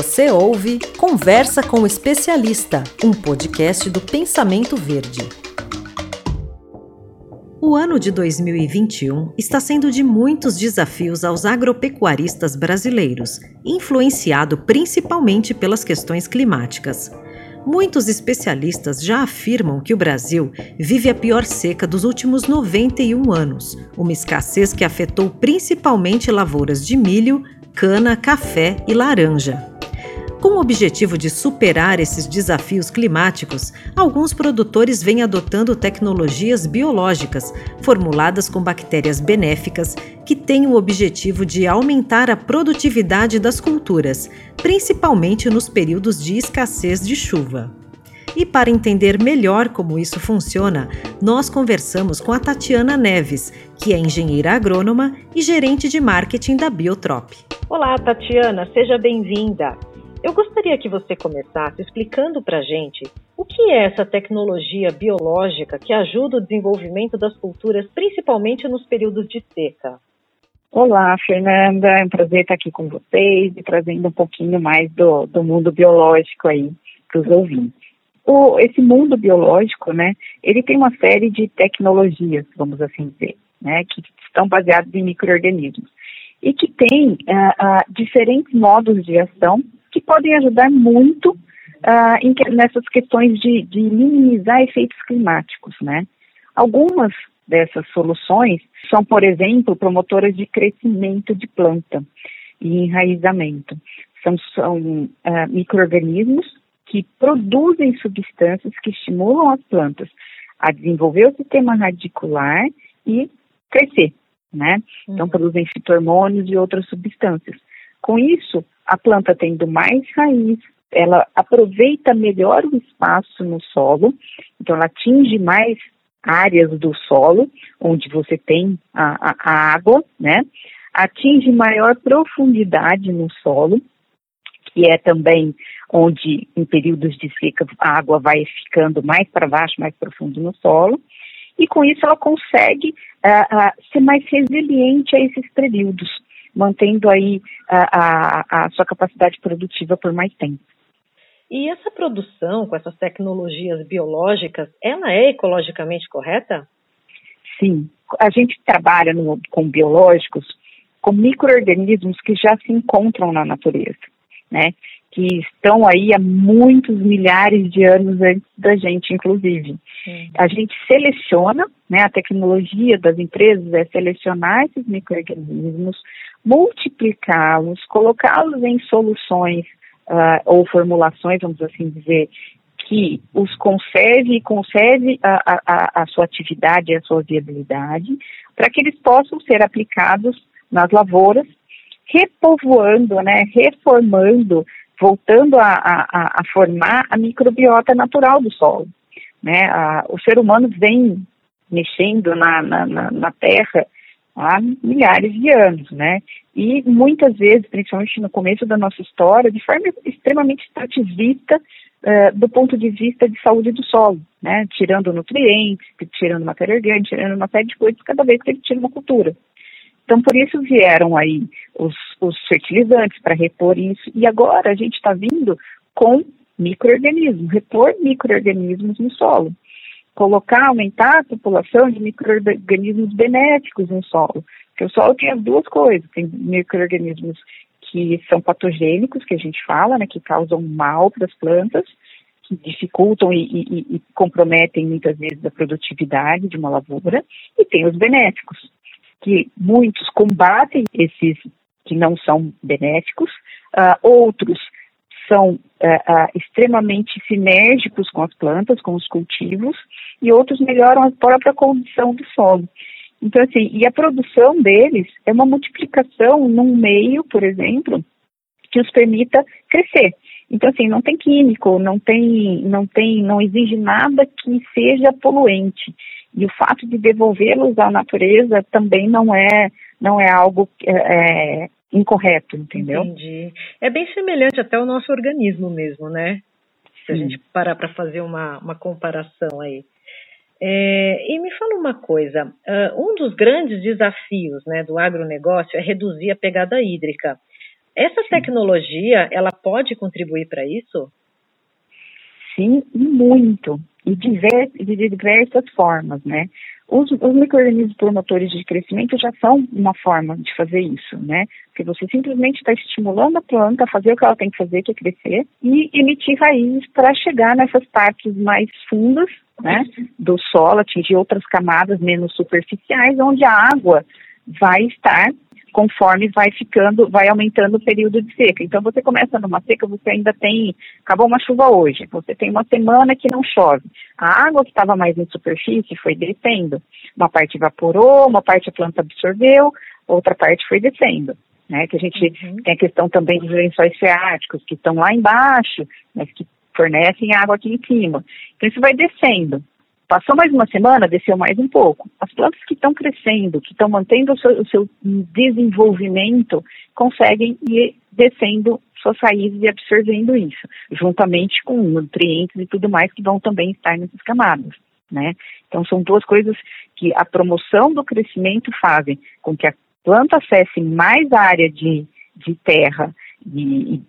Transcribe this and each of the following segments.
Você ouve Conversa com o Especialista, um podcast do Pensamento Verde. O ano de 2021 está sendo de muitos desafios aos agropecuaristas brasileiros, influenciado principalmente pelas questões climáticas. Muitos especialistas já afirmam que o Brasil vive a pior seca dos últimos 91 anos, uma escassez que afetou principalmente lavouras de milho, cana, café e laranja. Com o objetivo de superar esses desafios climáticos, alguns produtores vêm adotando tecnologias biológicas, formuladas com bactérias benéficas, que têm o objetivo de aumentar a produtividade das culturas, principalmente nos períodos de escassez de chuva. E para entender melhor como isso funciona, nós conversamos com a Tatiana Neves, que é engenheira agrônoma e gerente de marketing da Biotrop. Olá, Tatiana, seja bem-vinda. Eu gostaria que você começasse explicando para a gente o que é essa tecnologia biológica que ajuda o desenvolvimento das culturas, principalmente nos períodos de seca. Olá, Fernanda, é um prazer estar aqui com vocês e trazendo um pouquinho mais do, do mundo biológico aí para os ouvintes. O, esse mundo biológico, né, ele tem uma série de tecnologias, vamos assim dizer, né, que estão baseadas em micro-organismos e que tem uh, uh, diferentes modos de ação que podem ajudar muito uh, em, nessas questões de, de minimizar efeitos climáticos, né? Algumas dessas soluções são, por exemplo, promotoras de crescimento de planta e enraizamento. São, são uh, micro-organismos que produzem substâncias que estimulam as plantas a desenvolver o sistema radicular e crescer, né? Então, uhum. produzem fitormônios e outras substâncias. Com isso, a planta tendo mais raiz, ela aproveita melhor o espaço no solo, então ela atinge mais áreas do solo, onde você tem a, a, a água, né? Atinge maior profundidade no solo, que é também onde, em períodos de seca, a água vai ficando mais para baixo, mais profundo no solo, e com isso ela consegue uh, uh, ser mais resiliente a esses períodos mantendo aí a, a, a sua capacidade produtiva por mais tempo. E essa produção com essas tecnologias biológicas, ela é ecologicamente correta? Sim. A gente trabalha no, com biológicos com micro-organismos que já se encontram na natureza, né? Que estão aí há muitos milhares de anos antes da gente, inclusive. A gente seleciona, né? A tecnologia das empresas é selecionar esses micro-organismos, multiplicá-los, colocá-los em soluções uh, ou formulações, vamos assim dizer, que os conserve e conserve a, a, a sua atividade e a sua viabilidade, para que eles possam ser aplicados nas lavouras, repovoando, né, reformando, voltando a, a, formar a microbiota natural do solo. Né? A, o ser humano vem mexendo na, na, na terra há milhares de anos, né? E muitas vezes, principalmente no começo da nossa história, de forma extremamente extrativista uh, do ponto de vista de saúde do solo, né? Tirando nutrientes, tirando matéria orgânica, tirando uma série de coisas cada vez que ele tira uma cultura. Então, por isso vieram aí os, os fertilizantes para repor isso, e agora a gente está vindo com micro-organismos, repor micro-organismos no solo colocar, aumentar a população de micro-organismos benéficos no solo. Porque o solo tem as duas coisas, tem micro-organismos que são patogênicos, que a gente fala, né, que causam mal para as plantas, que dificultam e, e, e, comprometem muitas vezes a produtividade de uma lavoura, e tem os benéficos, que muitos combatem esses que não são benéficos, uh, outros são uh, uh, extremamente sinérgicos com as plantas, com os cultivos, e outros melhoram a própria condição do solo. Então, assim, e a produção deles é uma multiplicação num meio, por exemplo, que os permita crescer. Então, assim, não tem químico, não tem, não tem, não exige nada que seja poluente. E o fato de devolvê-los à natureza também não é, não é algo é, é incorreto, entendeu? Entendi. É bem semelhante até ao nosso organismo mesmo, né? Se a gente parar para fazer uma, uma comparação aí. É, e me fala uma coisa: uh, um dos grandes desafios né, do agronegócio é reduzir a pegada hídrica. Essa tecnologia, ela pode contribuir para isso? Sim, muito. E de diversas formas, né? Os, os micro-organismos promotores de crescimento já são uma forma de fazer isso, né? Porque você simplesmente está estimulando a planta a fazer o que ela tem que fazer, que é crescer, e emitir raízes para chegar nessas partes mais fundas, né? Do solo, atingir outras camadas menos superficiais, onde a água vai estar conforme vai ficando, vai aumentando o período de seca. Então você começa numa seca, você ainda tem, acabou uma chuva hoje, você tem uma semana que não chove. A água que estava mais em superfície foi descendo. Uma parte evaporou, uma parte a planta absorveu, outra parte foi descendo. Né, que a gente uhum. tem a questão também dos lençóis freáticos, que estão lá embaixo, mas que fornecem água aqui em cima. Então isso vai descendo. Passou mais uma semana, desceu mais um pouco. As plantas que estão crescendo, que estão mantendo o seu, o seu, desenvolvimento, conseguem ir descendo suas raízes e absorvendo isso, juntamente com nutrientes e tudo mais que vão também estar nessas camadas. Né? Então são duas coisas que a promoção do crescimento fazem com que a planta acesse mais área de, de terra, de,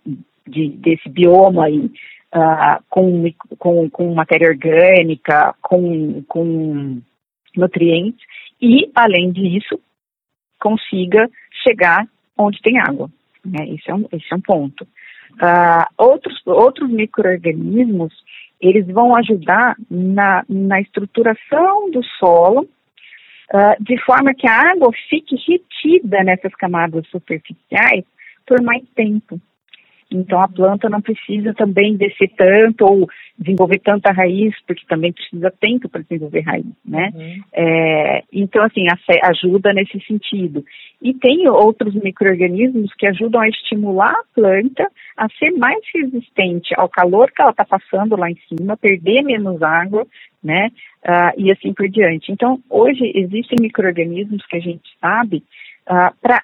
de, desse bioma aí, uh, com, com, com matéria orgânica, com, com nutrientes, e, além disso, consiga chegar onde tem água. Né? Esse, é um, esse é um ponto. Uh, outros, outros micro-organismos, eles vão ajudar na, na estruturação do solo, uh, de forma que a água fique retida nessas camadas superficiais por mais tempo. Então a planta não precisa também descer tanto ou desenvolver tanta raiz, porque também precisa tempo para desenvolver raiz, né? Uhum. É, então, assim, ajuda nesse sentido. E tem outros micro-organismos que ajudam a estimular a planta a ser mais resistente ao calor que ela está passando lá em cima, perder menos água, né? Uh, e assim por diante. Então, hoje existem micro-organismos que a gente sabe uh, para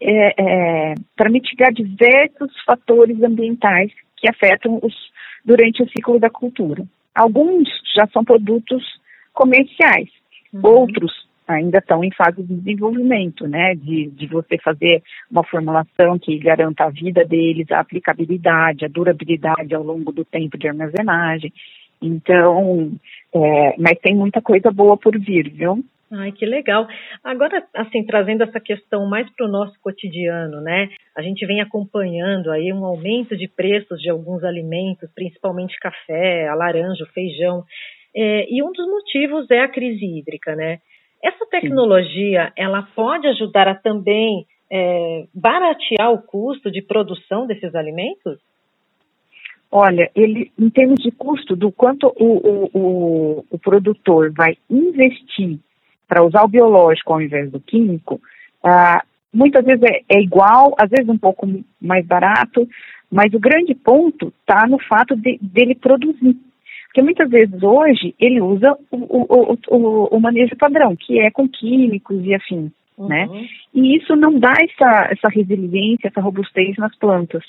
é, é, para mitigar diversos fatores ambientais que afetam os, durante o ciclo da cultura. Alguns já são produtos comerciais, uhum. outros ainda estão em fase de desenvolvimento, né, de, de você fazer uma formulação que garanta a vida deles, a aplicabilidade, a durabilidade ao longo do tempo de armazenagem. Então, é, mas tem muita coisa boa por vir, viu? Ai, que legal. Agora, assim, trazendo essa questão mais para o nosso cotidiano, né? A gente vem acompanhando aí um aumento de preços de alguns alimentos, principalmente café, a laranja, o feijão. É, e um dos motivos é a crise hídrica, né? Essa tecnologia, Sim. ela pode ajudar a também é, baratear o custo de produção desses alimentos? Olha, ele, em termos de custo, do quanto o, o, o, o produtor vai investir para usar o biológico ao invés do químico, ah, muitas vezes é, é, igual, às vezes um pouco mais barato, mas o grande ponto está no fato de, dele produzir. Porque muitas vezes hoje ele usa o, o, o, o manejo padrão, que é com químicos e afins, né? uhum. né? E isso não dá essa, essa resiliência, essa robustez nas plantas.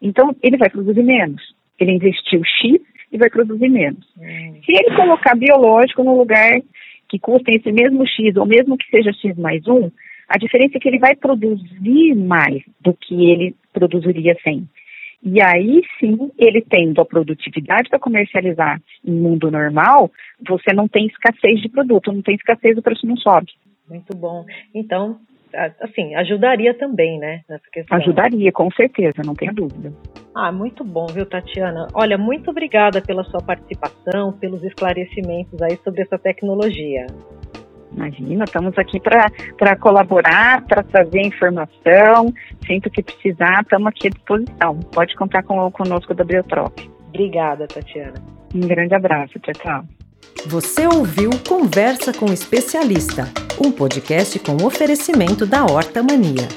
Então ele vai produzir menos. Ele investiu X e vai produzir menos. Uhum. Se ele colocar biológico no lugar que custem esse mesmo X, ou mesmo que seja X mais um, a diferença é que ele vai produzir mais do que ele produziria sem. E aí sim, ele tendo a produtividade para comercializar em mundo normal, você não tem escassez de produto, não tem escassez, o preço não sobe. Muito bom. Então, assim, ajudaria também, né, nessa questão. Ajudaria, com certeza, não tenha dúvida. Ah, muito bom, viu, Tatiana? Olha, muito obrigada pela sua participação, pelos esclarecimentos aí sobre essa tecnologia. Imagina, estamos aqui para colaborar, para trazer informação. Sempre que precisar, estamos aqui à disposição. Pode contar com, conosco da Biotrop. Obrigada, Tatiana. Um grande abraço. Tchau, tchau. Você ouviu Conversa com Especialista, um podcast com oferecimento da Horta Mania.